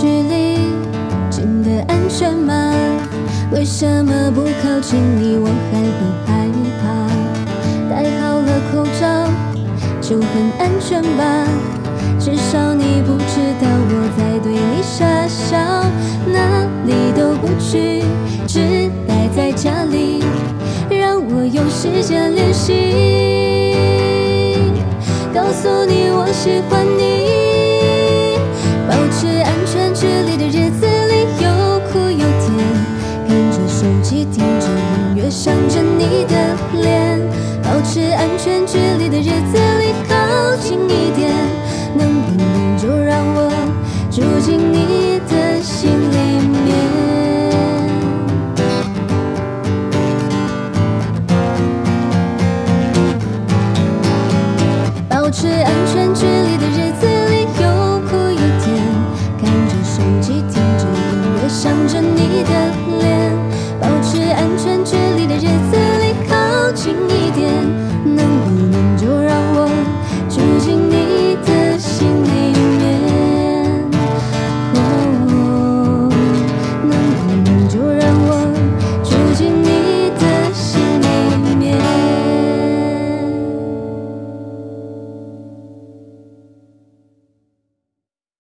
距离真的安全吗？为什么不靠近你，我还不害怕。戴好了口罩就很安全吧？至少你不知道我在对你傻笑，哪里都不去，只待在家里。让我有时间练习。告诉你，我喜欢你，抱歉。机听着音乐，想着你的脸，保持安全距离的日子里靠近一点，能不能就让我住进你的心里面？保持安全距离的日子里又苦又甜，看着手机听着音乐，想着你的脸。